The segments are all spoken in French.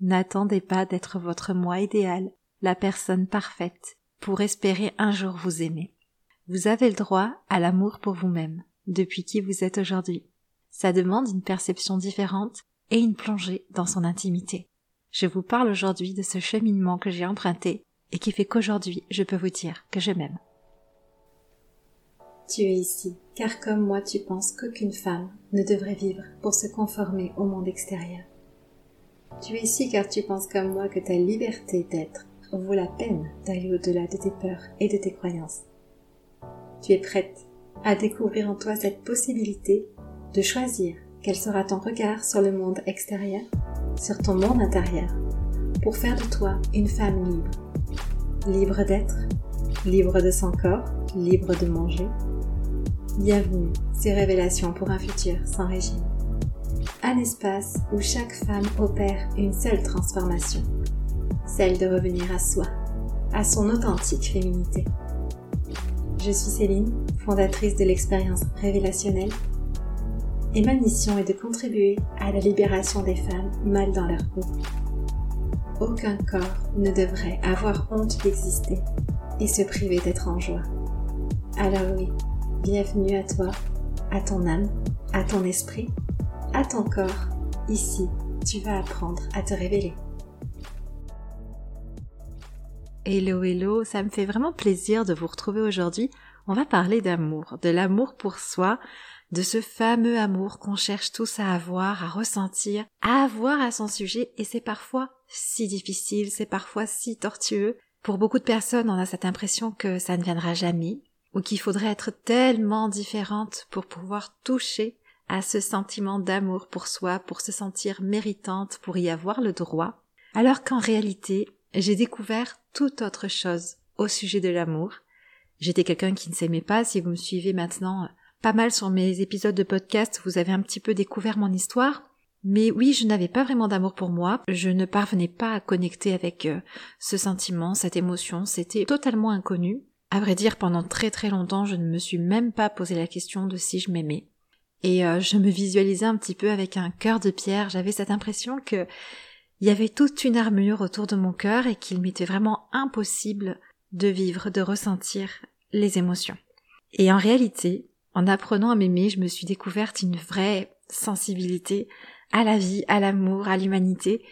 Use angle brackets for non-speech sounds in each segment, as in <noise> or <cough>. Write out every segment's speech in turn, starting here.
N'attendez pas d'être votre moi idéal, la personne parfaite, pour espérer un jour vous aimer. Vous avez le droit à l'amour pour vous-même, depuis qui vous êtes aujourd'hui. Ça demande une perception différente et une plongée dans son intimité. Je vous parle aujourd'hui de ce cheminement que j'ai emprunté et qui fait qu'aujourd'hui je peux vous dire que je m'aime. Tu es ici, car comme moi tu penses qu'aucune femme ne devrait vivre pour se conformer au monde extérieur. Tu es ici car tu penses comme moi que ta liberté d'être vaut la peine d'aller au-delà de tes peurs et de tes croyances. Tu es prête à découvrir en toi cette possibilité de choisir quel sera ton regard sur le monde extérieur, sur ton monde intérieur, pour faire de toi une femme libre. Libre d'être, libre de son corps, libre de manger. Bienvenue, ces révélations pour un futur sans régime. Un espace où chaque femme opère une seule transformation, celle de revenir à soi, à son authentique féminité. Je suis Céline, fondatrice de l'expérience révélationnelle, et ma mission est de contribuer à la libération des femmes mal dans leur peau. Aucun corps ne devrait avoir honte d'exister et se priver d'être en joie. Alors oui, bienvenue à toi, à ton âme, à ton esprit, à ton corps. Ici, tu vas apprendre à te révéler. Hello, hello, ça me fait vraiment plaisir de vous retrouver aujourd'hui. On va parler d'amour, de l'amour pour soi, de ce fameux amour qu'on cherche tous à avoir, à ressentir, à avoir à son sujet, et c'est parfois si difficile, c'est parfois si tortueux. Pour beaucoup de personnes, on a cette impression que ça ne viendra jamais, ou qu'il faudrait être tellement différente pour pouvoir toucher à ce sentiment d'amour pour soi, pour se sentir méritante, pour y avoir le droit, alors qu'en réalité, j'ai découvert toute autre chose au sujet de l'amour. J'étais quelqu'un qui ne s'aimait pas. Si vous me suivez maintenant pas mal sur mes épisodes de podcast, vous avez un petit peu découvert mon histoire. Mais oui, je n'avais pas vraiment d'amour pour moi. Je ne parvenais pas à connecter avec euh, ce sentiment, cette émotion. C'était totalement inconnu. À vrai dire, pendant très très longtemps, je ne me suis même pas posé la question de si je m'aimais. Et euh, je me visualisais un petit peu avec un cœur de pierre. J'avais cette impression que il y avait toute une armure autour de mon cœur et qu'il m'était vraiment impossible de vivre, de ressentir les émotions. Et en réalité, en apprenant à m'aimer, je me suis découverte une vraie sensibilité à la vie, à l'amour, à l'humanité,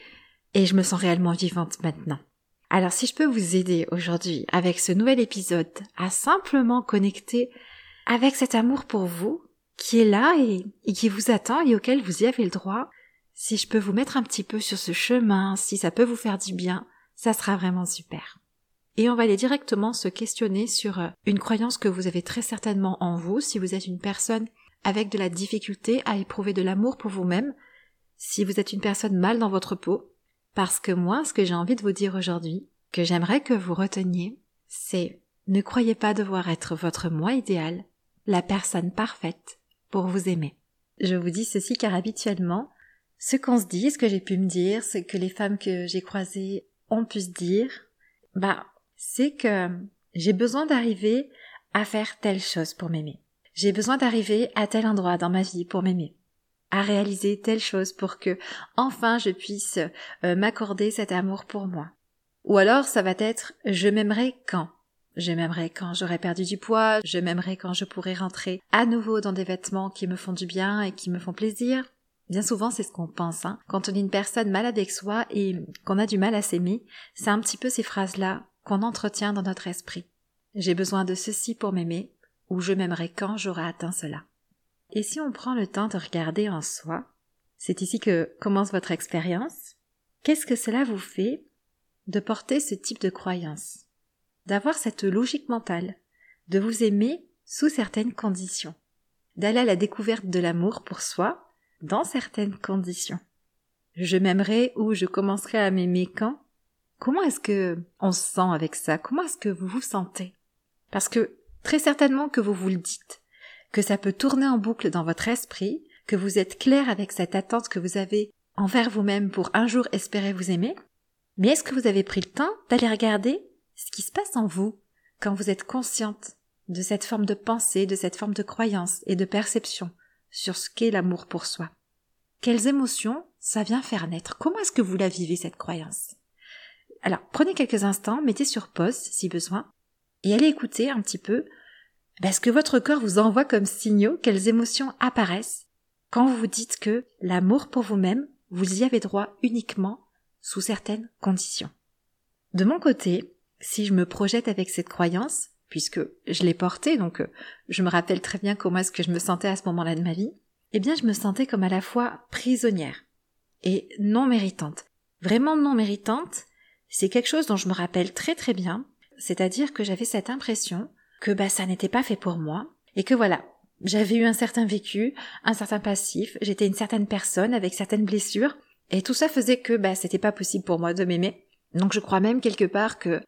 et je me sens réellement vivante maintenant. Alors si je peux vous aider aujourd'hui avec ce nouvel épisode à simplement connecter avec cet amour pour vous, qui est là et, qui vous attend et auquel vous y avez le droit, si je peux vous mettre un petit peu sur ce chemin, si ça peut vous faire du bien, ça sera vraiment super. Et on va aller directement se questionner sur euh, une croyance que vous avez très certainement en vous, si vous êtes une personne avec de la difficulté à éprouver de l'amour pour vous-même, si vous êtes une personne mal dans votre peau, parce que moi, ce que j'ai envie de vous dire aujourd'hui, que j'aimerais que vous reteniez, c'est ne croyez pas devoir être votre moi idéal, la personne parfaite pour vous aimer. Je vous dis ceci car habituellement, ce qu'on se dit, ce que j'ai pu me dire, ce que les femmes que j'ai croisées ont pu se dire, bah, c'est que j'ai besoin d'arriver à faire telle chose pour m'aimer. J'ai besoin d'arriver à tel endroit dans ma vie pour m'aimer. À réaliser telle chose pour que, enfin, je puisse euh, m'accorder cet amour pour moi. Ou alors, ça va être, je m'aimerai quand? Je m'aimerai quand j'aurai perdu du poids, je m'aimerai quand je pourrai rentrer à nouveau dans des vêtements qui me font du bien et qui me font plaisir, Bien souvent, c'est ce qu'on pense. Hein. Quand on est une personne mal avec soi et qu'on a du mal à s'aimer, c'est un petit peu ces phrases-là qu'on entretient dans notre esprit. J'ai besoin de ceci pour m'aimer, ou je m'aimerai quand j'aurai atteint cela. Et si on prend le temps de regarder en soi, c'est ici que commence votre expérience, qu'est-ce que cela vous fait de porter ce type de croyance, d'avoir cette logique mentale, de vous aimer sous certaines conditions, d'aller à la découverte de l'amour pour soi, dans certaines conditions. Je m'aimerai ou je commencerai à m'aimer quand? Comment est-ce que on se sent avec ça? Comment est-ce que vous vous sentez? Parce que très certainement que vous vous le dites, que ça peut tourner en boucle dans votre esprit, que vous êtes clair avec cette attente que vous avez envers vous-même pour un jour espérer vous aimer. Mais est-ce que vous avez pris le temps d'aller regarder ce qui se passe en vous quand vous êtes consciente de cette forme de pensée, de cette forme de croyance et de perception sur ce qu'est l'amour pour soi. quelles émotions ça vient faire naître? Comment est-ce que vous la vivez, cette croyance? Alors, prenez quelques instants, mettez sur pause si besoin, et allez écouter un petit peu ben, ce que votre corps vous envoie comme signaux, quelles émotions apparaissent quand vous vous dites que l'amour pour vous-même, vous y avez droit uniquement sous certaines conditions. De mon côté, si je me projette avec cette croyance, puisque je l'ai portée, donc euh, je me rappelle très bien comment est-ce que je me sentais à ce moment-là de ma vie, eh bien je me sentais comme à la fois prisonnière et non méritante. Vraiment non méritante, c'est quelque chose dont je me rappelle très très bien, c'est-à-dire que j'avais cette impression que bah ça n'était pas fait pour moi et que voilà, j'avais eu un certain vécu, un certain passif, j'étais une certaine personne avec certaines blessures et tout ça faisait que bah c'était pas possible pour moi de m'aimer. Donc je crois même quelque part que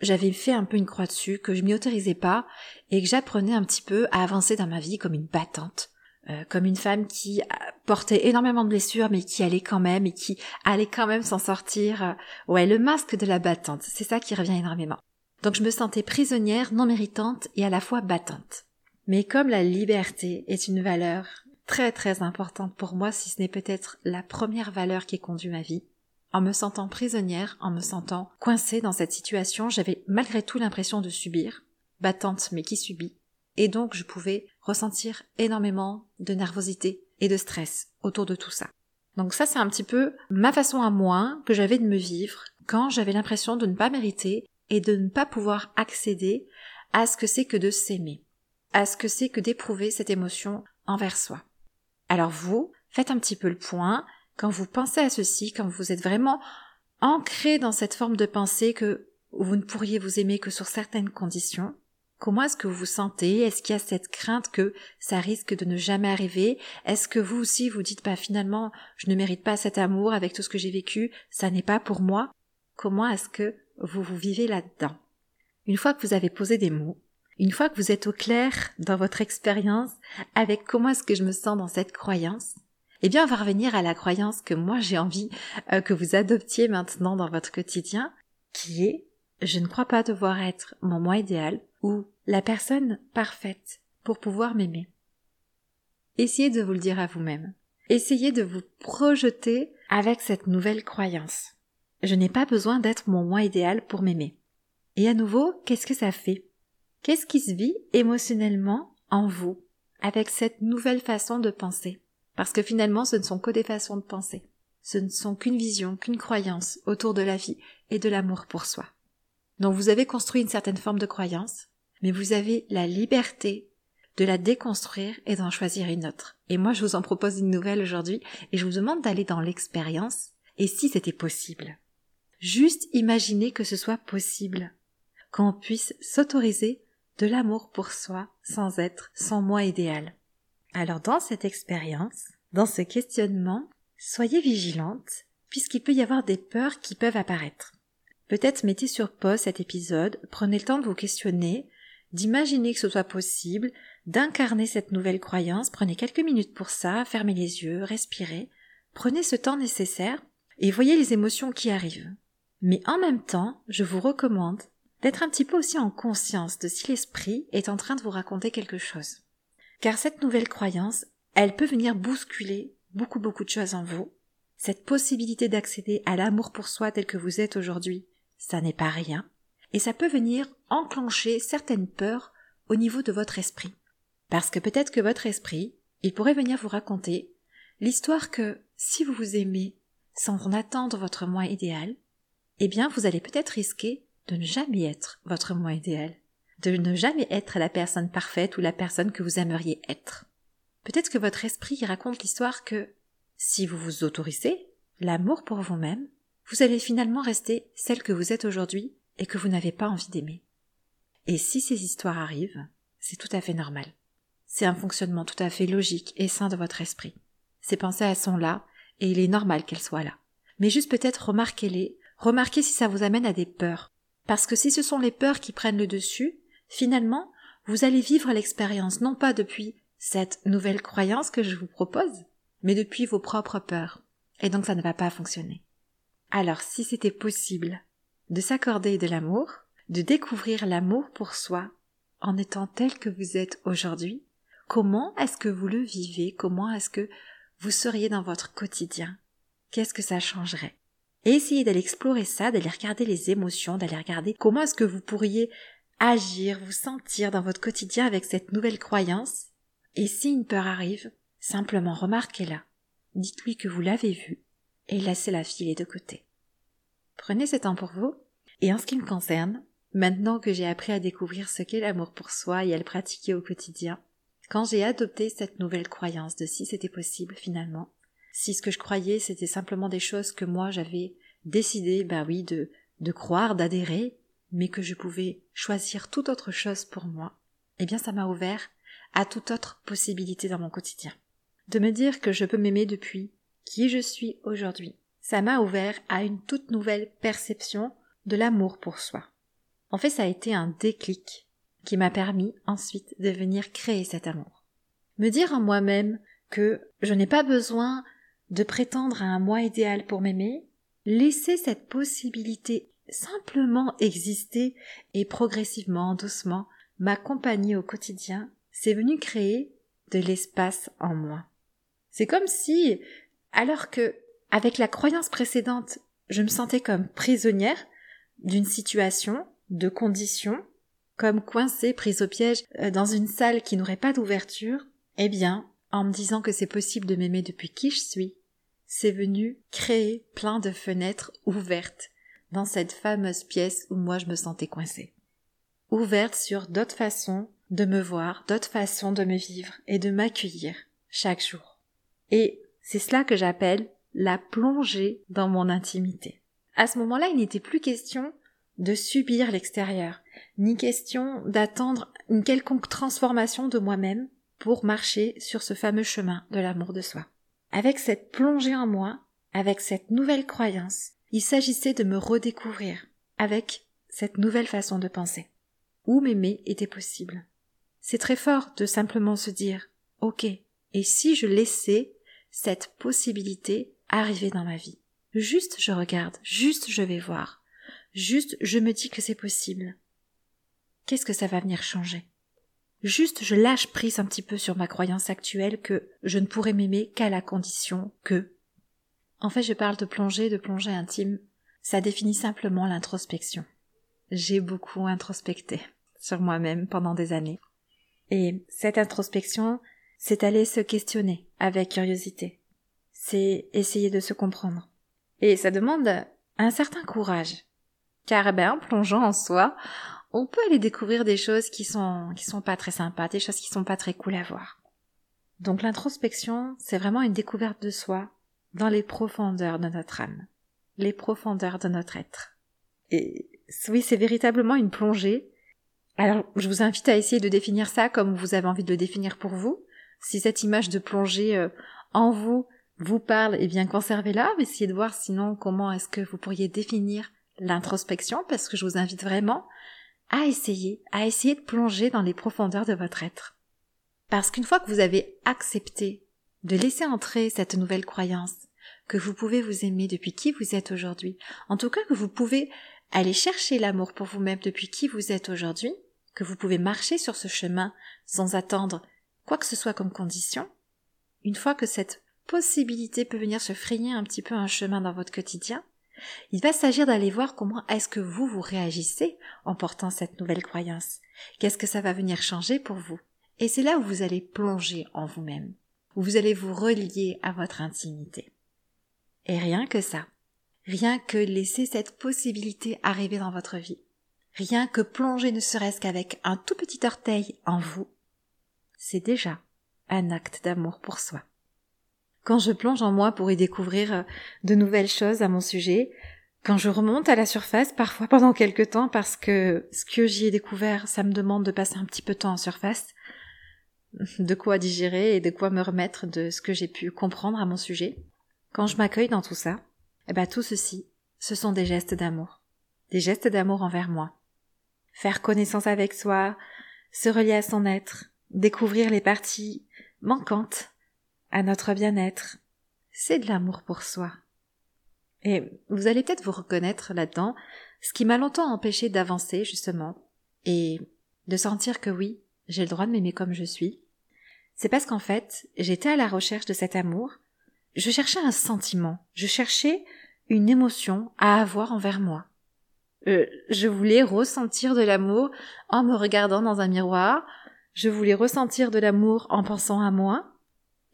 j'avais fait un peu une croix dessus, que je m'y autorisais pas et que j'apprenais un petit peu à avancer dans ma vie comme une battante. Euh, comme une femme qui portait énormément de blessures mais qui allait quand même et qui allait quand même s'en sortir. Ouais, le masque de la battante, c'est ça qui revient énormément. Donc je me sentais prisonnière, non méritante et à la fois battante. Mais comme la liberté est une valeur très très importante pour moi, si ce n'est peut-être la première valeur qui conduit ma vie, en me sentant prisonnière, en me sentant coincée dans cette situation, j'avais malgré tout l'impression de subir, battante mais qui subit, et donc je pouvais ressentir énormément de nervosité et de stress autour de tout ça. Donc ça c'est un petit peu ma façon à moi que j'avais de me vivre quand j'avais l'impression de ne pas mériter et de ne pas pouvoir accéder à ce que c'est que de s'aimer, à ce que c'est que d'éprouver cette émotion envers soi. Alors vous, faites un petit peu le point, quand vous pensez à ceci, quand vous êtes vraiment ancré dans cette forme de pensée que vous ne pourriez vous aimer que sur certaines conditions, Comment est-ce que vous vous sentez? Est-ce qu'il y a cette crainte que ça risque de ne jamais arriver? Est-ce que vous aussi vous dites pas bah, finalement je ne mérite pas cet amour avec tout ce que j'ai vécu, ça n'est pas pour moi? Comment est-ce que vous vous vivez là-dedans? Une fois que vous avez posé des mots, une fois que vous êtes au clair dans votre expérience avec comment est-ce que je me sens dans cette croyance, eh bien on va revenir à la croyance que moi j'ai envie euh, que vous adoptiez maintenant dans votre quotidien, qui est je ne crois pas devoir être mon moi idéal ou la personne parfaite pour pouvoir m'aimer. Essayez de vous le dire à vous-même. Essayez de vous projeter avec cette nouvelle croyance. Je n'ai pas besoin d'être mon moi idéal pour m'aimer. Et à nouveau, qu'est-ce que ça fait? Qu'est-ce qui se vit émotionnellement en vous avec cette nouvelle façon de penser? Parce que finalement, ce ne sont que des façons de penser. Ce ne sont qu'une vision, qu'une croyance autour de la vie et de l'amour pour soi. Donc vous avez construit une certaine forme de croyance, mais vous avez la liberté de la déconstruire et d'en choisir une autre. Et moi, je vous en propose une nouvelle aujourd'hui et je vous demande d'aller dans l'expérience et si c'était possible. Juste imaginer que ce soit possible, qu'on puisse s'autoriser de l'amour pour soi sans être son moi idéal. Alors dans cette expérience, dans ce questionnement, soyez vigilante, puisqu'il peut y avoir des peurs qui peuvent apparaître. Peut-être mettez sur pause cet épisode, prenez le temps de vous questionner, d'imaginer que ce soit possible, d'incarner cette nouvelle croyance, prenez quelques minutes pour ça, fermez les yeux, respirez, prenez ce temps nécessaire et voyez les émotions qui arrivent. Mais en même temps, je vous recommande d'être un petit peu aussi en conscience de si l'esprit est en train de vous raconter quelque chose. Car cette nouvelle croyance, elle peut venir bousculer beaucoup beaucoup de choses en vous. Cette possibilité d'accéder à l'amour pour soi tel que vous êtes aujourd'hui, ça n'est pas rien. Et ça peut venir enclencher certaines peurs au niveau de votre esprit. Parce que peut-être que votre esprit, il pourrait venir vous raconter l'histoire que si vous vous aimez sans en attendre votre moi idéal, eh bien vous allez peut-être risquer de ne jamais être votre moi idéal, de ne jamais être la personne parfaite ou la personne que vous aimeriez être. Peut-être que votre esprit raconte l'histoire que si vous vous autorisez l'amour pour vous-même, vous allez finalement rester celle que vous êtes aujourd'hui et que vous n'avez pas envie d'aimer. Et si ces histoires arrivent, c'est tout à fait normal. C'est un fonctionnement tout à fait logique et sain de votre esprit. Ces pensées, elles sont là, et il est normal qu'elles soient là. Mais juste peut-être remarquez-les, remarquez si ça vous amène à des peurs. Parce que si ce sont les peurs qui prennent le dessus, finalement, vous allez vivre l'expérience non pas depuis cette nouvelle croyance que je vous propose, mais depuis vos propres peurs. Et donc ça ne va pas fonctionner. Alors si c'était possible de s'accorder de l'amour, de découvrir l'amour pour soi en étant tel que vous êtes aujourd'hui, comment est-ce que vous le vivez, comment est-ce que vous seriez dans votre quotidien? Qu'est-ce que ça changerait? Et essayez d'aller explorer ça, d'aller regarder les émotions, d'aller regarder comment est-ce que vous pourriez agir, vous sentir dans votre quotidien avec cette nouvelle croyance. Et si une peur arrive, simplement remarquez-la. Dites-lui que vous l'avez vue et laissez-la filer de côté. Prenez ce temps pour vous. Et en ce qui me concerne, maintenant que j'ai appris à découvrir ce qu'est l'amour pour soi et à le pratiquer au quotidien, quand j'ai adopté cette nouvelle croyance de si c'était possible finalement, si ce que je croyais c'était simplement des choses que moi j'avais décidé, bah oui, de, de croire, d'adhérer, mais que je pouvais choisir toute autre chose pour moi, eh bien ça m'a ouvert à toute autre possibilité dans mon quotidien. De me dire que je peux m'aimer depuis qui je suis aujourd'hui. Ça m'a ouvert à une toute nouvelle perception de l'amour pour soi. En fait, ça a été un déclic qui m'a permis ensuite de venir créer cet amour. Me dire en moi-même que je n'ai pas besoin de prétendre à un moi idéal pour m'aimer, laisser cette possibilité simplement exister et progressivement, doucement, m'accompagner au quotidien, c'est venu créer de l'espace en moi. C'est comme si, alors que, avec la croyance précédente, je me sentais comme prisonnière d'une situation, de conditions, comme coincée, prise au piège euh, dans une salle qui n'aurait pas d'ouverture, eh bien, en me disant que c'est possible de m'aimer depuis qui je suis, c'est venu créer plein de fenêtres ouvertes dans cette fameuse pièce où moi je me sentais coincée. Ouverte sur d'autres façons de me voir, d'autres façons de me vivre et de m'accueillir chaque jour. Et c'est cela que j'appelle la plongée dans mon intimité. À ce moment-là, il n'était plus question de subir l'extérieur, ni question d'attendre une quelconque transformation de moi-même pour marcher sur ce fameux chemin de l'amour de soi. Avec cette plongée en moi, avec cette nouvelle croyance, il s'agissait de me redécouvrir avec cette nouvelle façon de penser. Où m'aimer était possible. C'est très fort de simplement se dire Ok, et si je laissais cette possibilité arriver dans ma vie? Juste je regarde, juste je vais voir, juste je me dis que c'est possible. Qu'est-ce que ça va venir changer? Juste je lâche prise un petit peu sur ma croyance actuelle que je ne pourrais m'aimer qu'à la condition que en fait, je parle de plongée, de plongée intime. Ça définit simplement l'introspection. J'ai beaucoup introspecté sur moi-même pendant des années. Et cette introspection, c'est aller se questionner avec curiosité. C'est essayer de se comprendre. Et ça demande un certain courage. Car, ben, en plongeant en soi, on peut aller découvrir des choses qui sont, qui sont pas très sympas, des choses qui sont pas très cool à voir. Donc l'introspection, c'est vraiment une découverte de soi, dans les profondeurs de notre âme, les profondeurs de notre être. Et oui, c'est véritablement une plongée. Alors, je vous invite à essayer de définir ça comme vous avez envie de le définir pour vous. Si cette image de plongée euh, en vous vous parle, eh bien conservez-la, essayez de voir sinon comment est-ce que vous pourriez définir l'introspection, parce que je vous invite vraiment à essayer, à essayer de plonger dans les profondeurs de votre être. Parce qu'une fois que vous avez accepté de laisser entrer cette nouvelle croyance, que vous pouvez vous aimer depuis qui vous êtes aujourd'hui, en tout cas que vous pouvez aller chercher l'amour pour vous-même depuis qui vous êtes aujourd'hui, que vous pouvez marcher sur ce chemin sans attendre quoi que ce soit comme condition, une fois que cette possibilité peut venir se frayer un petit peu un chemin dans votre quotidien, il va s'agir d'aller voir comment est-ce que vous vous réagissez en portant cette nouvelle croyance. Qu'est-ce que ça va venir changer pour vous? Et c'est là où vous allez plonger en vous-même où vous allez vous relier à votre intimité. Et rien que ça, rien que laisser cette possibilité arriver dans votre vie, rien que plonger ne serait-ce qu'avec un tout petit orteil en vous, c'est déjà un acte d'amour pour soi. Quand je plonge en moi pour y découvrir euh, de nouvelles choses à mon sujet, quand je remonte à la surface, parfois pendant quelques temps, parce que ce que j'y ai découvert, ça me demande de passer un petit peu de temps en surface, de quoi digérer et de quoi me remettre de ce que j'ai pu comprendre à mon sujet. Quand je m'accueille dans tout ça, eh ben tout ceci, ce sont des gestes d'amour. Des gestes d'amour envers moi. Faire connaissance avec soi, se relier à son être, découvrir les parties manquantes à notre bien-être, c'est de l'amour pour soi. Et vous allez peut-être vous reconnaître là-dedans, ce qui m'a longtemps empêché d'avancer, justement, et de sentir que oui, j'ai le droit de m'aimer comme je suis, c'est parce qu'en fait, j'étais à la recherche de cet amour je cherchais un sentiment, je cherchais une émotion à avoir envers moi. Euh, je voulais ressentir de l'amour en me regardant dans un miroir, je voulais ressentir de l'amour en pensant à moi,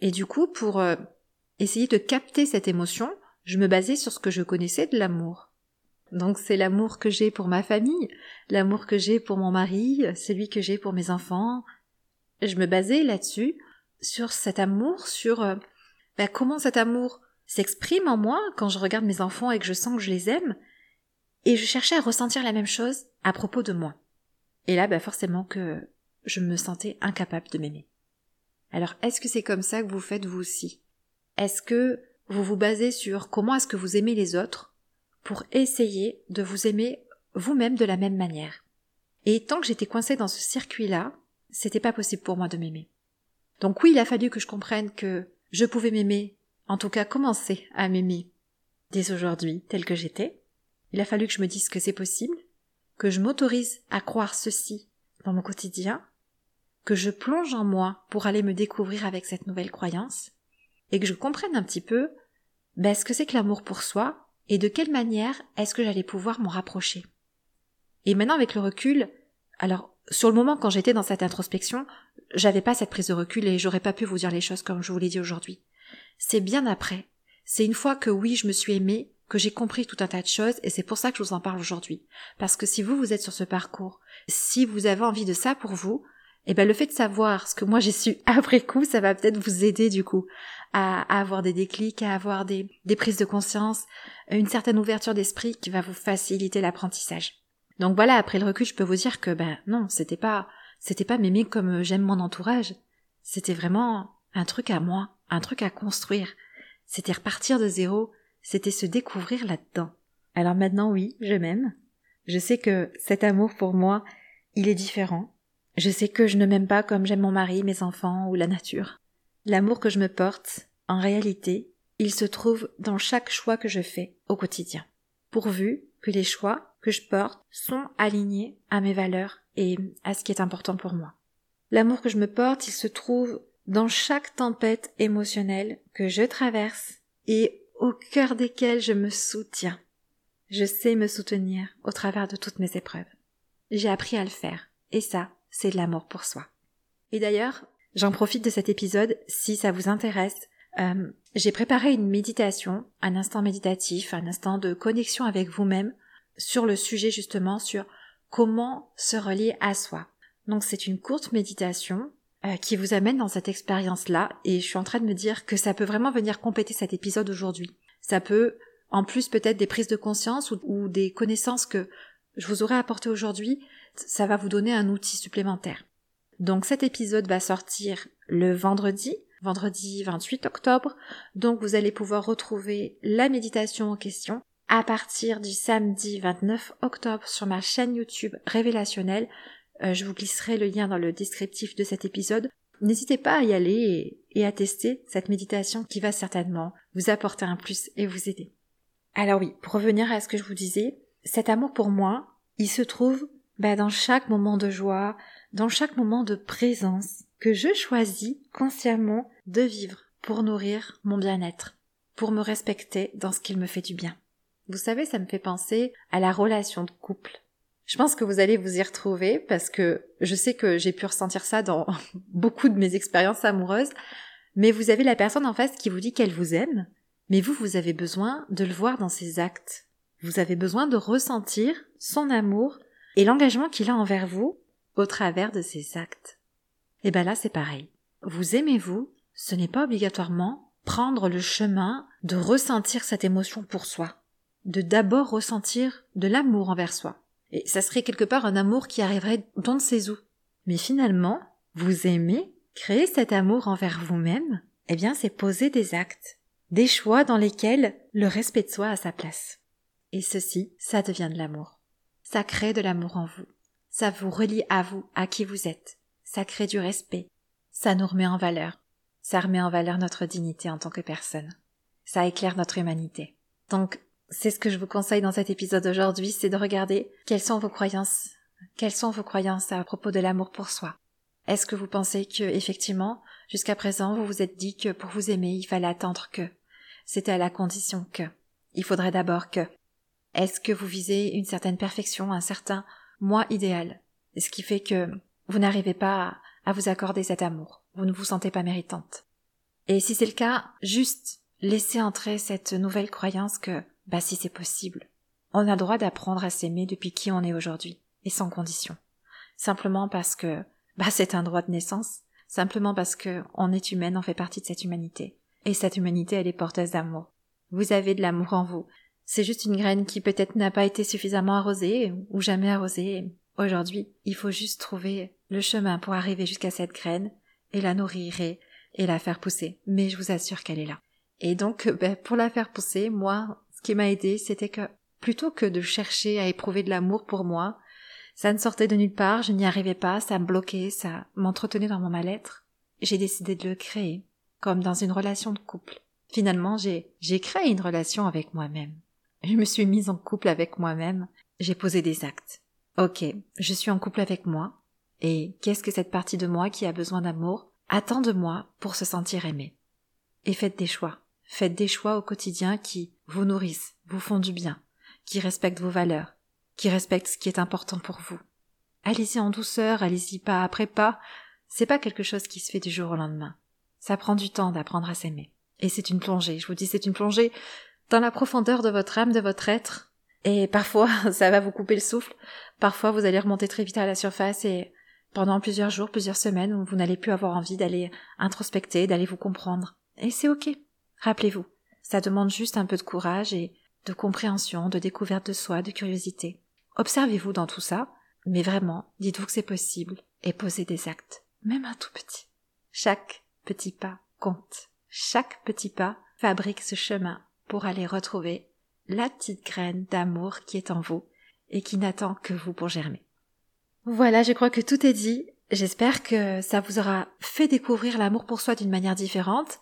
et du coup, pour euh, essayer de capter cette émotion, je me basais sur ce que je connaissais de l'amour. Donc c'est l'amour que j'ai pour ma famille, l'amour que j'ai pour mon mari, celui que j'ai pour mes enfants. Je me basais là-dessus, sur cet amour, sur euh, bah, comment cet amour s'exprime en moi quand je regarde mes enfants et que je sens que je les aime, et je cherchais à ressentir la même chose à propos de moi. Et là, bah forcément que je me sentais incapable de m'aimer. Alors, est-ce que c'est comme ça que vous faites vous aussi? Est-ce que vous vous basez sur comment est-ce que vous aimez les autres pour essayer de vous aimer vous-même de la même manière? Et tant que j'étais coincée dans ce circuit-là, c'était pas possible pour moi de m'aimer. Donc oui, il a fallu que je comprenne que je pouvais m'aimer, en tout cas commencer à m'aimer dès aujourd'hui tel que j'étais, il a fallu que je me dise que c'est possible, que je m'autorise à croire ceci dans mon quotidien, que je plonge en moi pour aller me découvrir avec cette nouvelle croyance, et que je comprenne un petit peu ben, ce que c'est que l'amour pour soi et de quelle manière est-ce que j'allais pouvoir m'en rapprocher. Et maintenant avec le recul, alors sur le moment quand j'étais dans cette introspection, j'avais pas cette prise de recul et j'aurais pas pu vous dire les choses comme je vous l'ai dit aujourd'hui. C'est bien après. C'est une fois que oui, je me suis aimée, que j'ai compris tout un tas de choses et c'est pour ça que je vous en parle aujourd'hui. Parce que si vous, vous êtes sur ce parcours, si vous avez envie de ça pour vous, eh ben le fait de savoir ce que moi j'ai su <laughs> après coup, ça va peut-être vous aider du coup à, avoir des déclics, à avoir des, des prises de conscience, une certaine ouverture d'esprit qui va vous faciliter l'apprentissage. Donc voilà, après le recul, je peux vous dire que ben non, c'était pas c'était pas m'aimer comme j'aime mon entourage. C'était vraiment un truc à moi, un truc à construire. C'était repartir de zéro, c'était se découvrir là-dedans. Alors maintenant, oui, je m'aime. Je sais que cet amour pour moi, il est différent. Je sais que je ne m'aime pas comme j'aime mon mari, mes enfants ou la nature. L'amour que je me porte, en réalité, il se trouve dans chaque choix que je fais au quotidien. Pourvu que les choix que je porte sont alignés à mes valeurs et à ce qui est important pour moi. L'amour que je me porte, il se trouve dans chaque tempête émotionnelle que je traverse et au cœur desquels je me soutiens. Je sais me soutenir au travers de toutes mes épreuves. J'ai appris à le faire, et ça, c'est de l'amour pour soi. Et d'ailleurs, j'en profite de cet épisode, si ça vous intéresse, euh, j'ai préparé une méditation, un instant méditatif, un instant de connexion avec vous-même, sur le sujet justement sur comment se relier à soi. Donc c'est une courte méditation euh, qui vous amène dans cette expérience-là, et je suis en train de me dire que ça peut vraiment venir compléter cet épisode aujourd'hui. Ça peut, en plus peut-être des prises de conscience ou, ou des connaissances que je vous aurais apportées aujourd'hui, ça va vous donner un outil supplémentaire. Donc cet épisode va sortir le vendredi, vendredi 28 octobre, donc vous allez pouvoir retrouver la méditation en question à partir du samedi 29 octobre sur ma chaîne YouTube révélationnelle euh, je vous glisserai le lien dans le descriptif de cet épisode. N'hésitez pas à y aller et, à tester cette méditation qui va certainement vous apporter un plus et vous aider. Alors oui, pour revenir à ce que je vous disais, cet amour pour moi, il se trouve bah, dans chaque moment de joie, dans chaque moment de présence que je choisis consciemment de vivre pour nourrir mon bien-être, pour me respecter dans ce qu'il me fait du bien. Vous savez, ça me fait penser à la relation de couple. Je pense que vous allez vous y retrouver parce que je sais que j'ai pu ressentir ça dans <laughs> beaucoup de mes expériences amoureuses, mais vous avez la personne en face qui vous dit qu'elle vous aime, mais vous, vous avez besoin de le voir dans ses actes. Vous avez besoin de ressentir son amour et l'engagement qu'il a envers vous au travers de ses actes. Et ben là, c'est pareil. Vous aimez-vous, ce n'est pas obligatoirement prendre le chemin de ressentir cette émotion pour soi, de d'abord ressentir de l'amour envers soi. Et ça serait quelque part un amour qui arriverait dans ses où. Mais finalement, vous aimez, créer cet amour envers vous-même, eh bien c'est poser des actes, des choix dans lesquels le respect de soi a sa place. Et ceci, ça devient de l'amour. Ça crée de l'amour en vous. Ça vous relie à vous, à qui vous êtes. Ça crée du respect. Ça nous remet en valeur. Ça remet en valeur notre dignité en tant que personne. Ça éclaire notre humanité. Donc, c'est ce que je vous conseille dans cet épisode aujourd'hui, c'est de regarder quelles sont vos croyances. Quelles sont vos croyances à propos de l'amour pour soi? Est-ce que vous pensez que, effectivement, jusqu'à présent, vous vous êtes dit que pour vous aimer, il fallait attendre que, c'était à la condition que. Il faudrait d'abord que. Est-ce que vous visez une certaine perfection, un certain moi idéal, ce qui fait que vous n'arrivez pas à vous accorder cet amour, vous ne vous sentez pas méritante. Et si c'est le cas, juste laissez entrer cette nouvelle croyance que, bah si c'est possible, on a droit d'apprendre à s'aimer depuis qui on est aujourd'hui, et sans condition. Simplement parce que, bah c'est un droit de naissance, simplement parce que on est humaine, on fait partie de cette humanité. Et cette humanité, elle est porteuse d'amour. Vous avez de l'amour en vous. C'est juste une graine qui peut-être n'a pas été suffisamment arrosée, ou jamais arrosée. Aujourd'hui, il faut juste trouver le chemin pour arriver jusqu'à cette graine, et la nourrir et, la faire pousser. Mais je vous assure qu'elle est là. Et donc, ben, pour la faire pousser, moi, qui m'a aidé, c'était que, plutôt que de chercher à éprouver de l'amour pour moi, ça ne sortait de nulle part, je n'y arrivais pas, ça me bloquait, ça m'entretenait dans mon mal-être. J'ai décidé de le créer, comme dans une relation de couple. Finalement, j'ai, j'ai créé une relation avec moi-même. Je me suis mise en couple avec moi-même, j'ai posé des actes. Ok, je suis en couple avec moi, et qu'est-ce que cette partie de moi qui a besoin d'amour attend de moi pour se sentir aimée Et faites des choix. Faites des choix au quotidien qui vous nourrissent, vous font du bien, qui respectent vos valeurs, qui respecte ce qui est important pour vous. Allez-y en douceur, allez-y pas après pas. C'est pas quelque chose qui se fait du jour au lendemain. Ça prend du temps d'apprendre à s'aimer. Et c'est une plongée. Je vous dis, c'est une plongée dans la profondeur de votre âme, de votre être. Et parfois, <laughs> ça va vous couper le souffle. Parfois, vous allez remonter très vite à la surface et pendant plusieurs jours, plusieurs semaines, vous n'allez plus avoir envie d'aller introspecter, d'aller vous comprendre. Et c'est ok. Rappelez-vous. Ça demande juste un peu de courage et de compréhension, de découverte de soi, de curiosité. Observez-vous dans tout ça, mais vraiment, dites-vous que c'est possible et posez des actes, même un tout petit. Chaque petit pas compte. Chaque petit pas fabrique ce chemin pour aller retrouver la petite graine d'amour qui est en vous et qui n'attend que vous pour germer. Voilà, je crois que tout est dit. J'espère que ça vous aura fait découvrir l'amour pour soi d'une manière différente,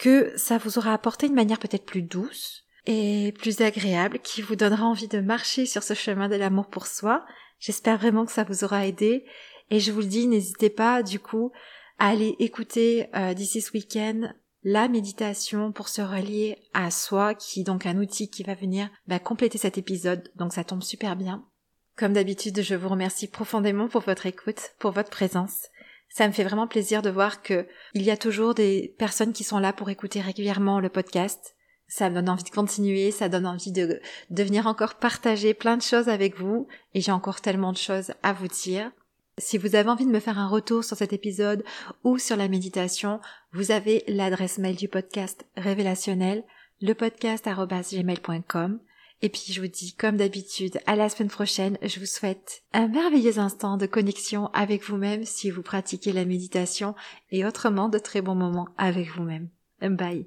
que ça vous aura apporté une manière peut-être plus douce, et plus agréable qui vous donnera envie de marcher sur ce chemin de l'amour pour soi. J'espère vraiment que ça vous aura aidé et je vous le dis, n'hésitez pas du coup à aller écouter euh, d'ici ce week-end la méditation pour se relier à soi qui donc un outil qui va venir bah, compléter cet épisode donc ça tombe super bien. Comme d'habitude, je vous remercie profondément pour votre écoute, pour votre présence. Ça me fait vraiment plaisir de voir que il y a toujours des personnes qui sont là pour écouter régulièrement le podcast ça me donne envie de continuer, ça donne envie de, de venir encore partager plein de choses avec vous, et j'ai encore tellement de choses à vous dire. Si vous avez envie de me faire un retour sur cet épisode ou sur la méditation, vous avez l'adresse mail du podcast révélationnel, lepodcast.gmail.com. Et puis je vous dis, comme d'habitude, à la semaine prochaine, je vous souhaite un merveilleux instant de connexion avec vous-même si vous pratiquez la méditation et autrement de très bons moments avec vous-même. Bye.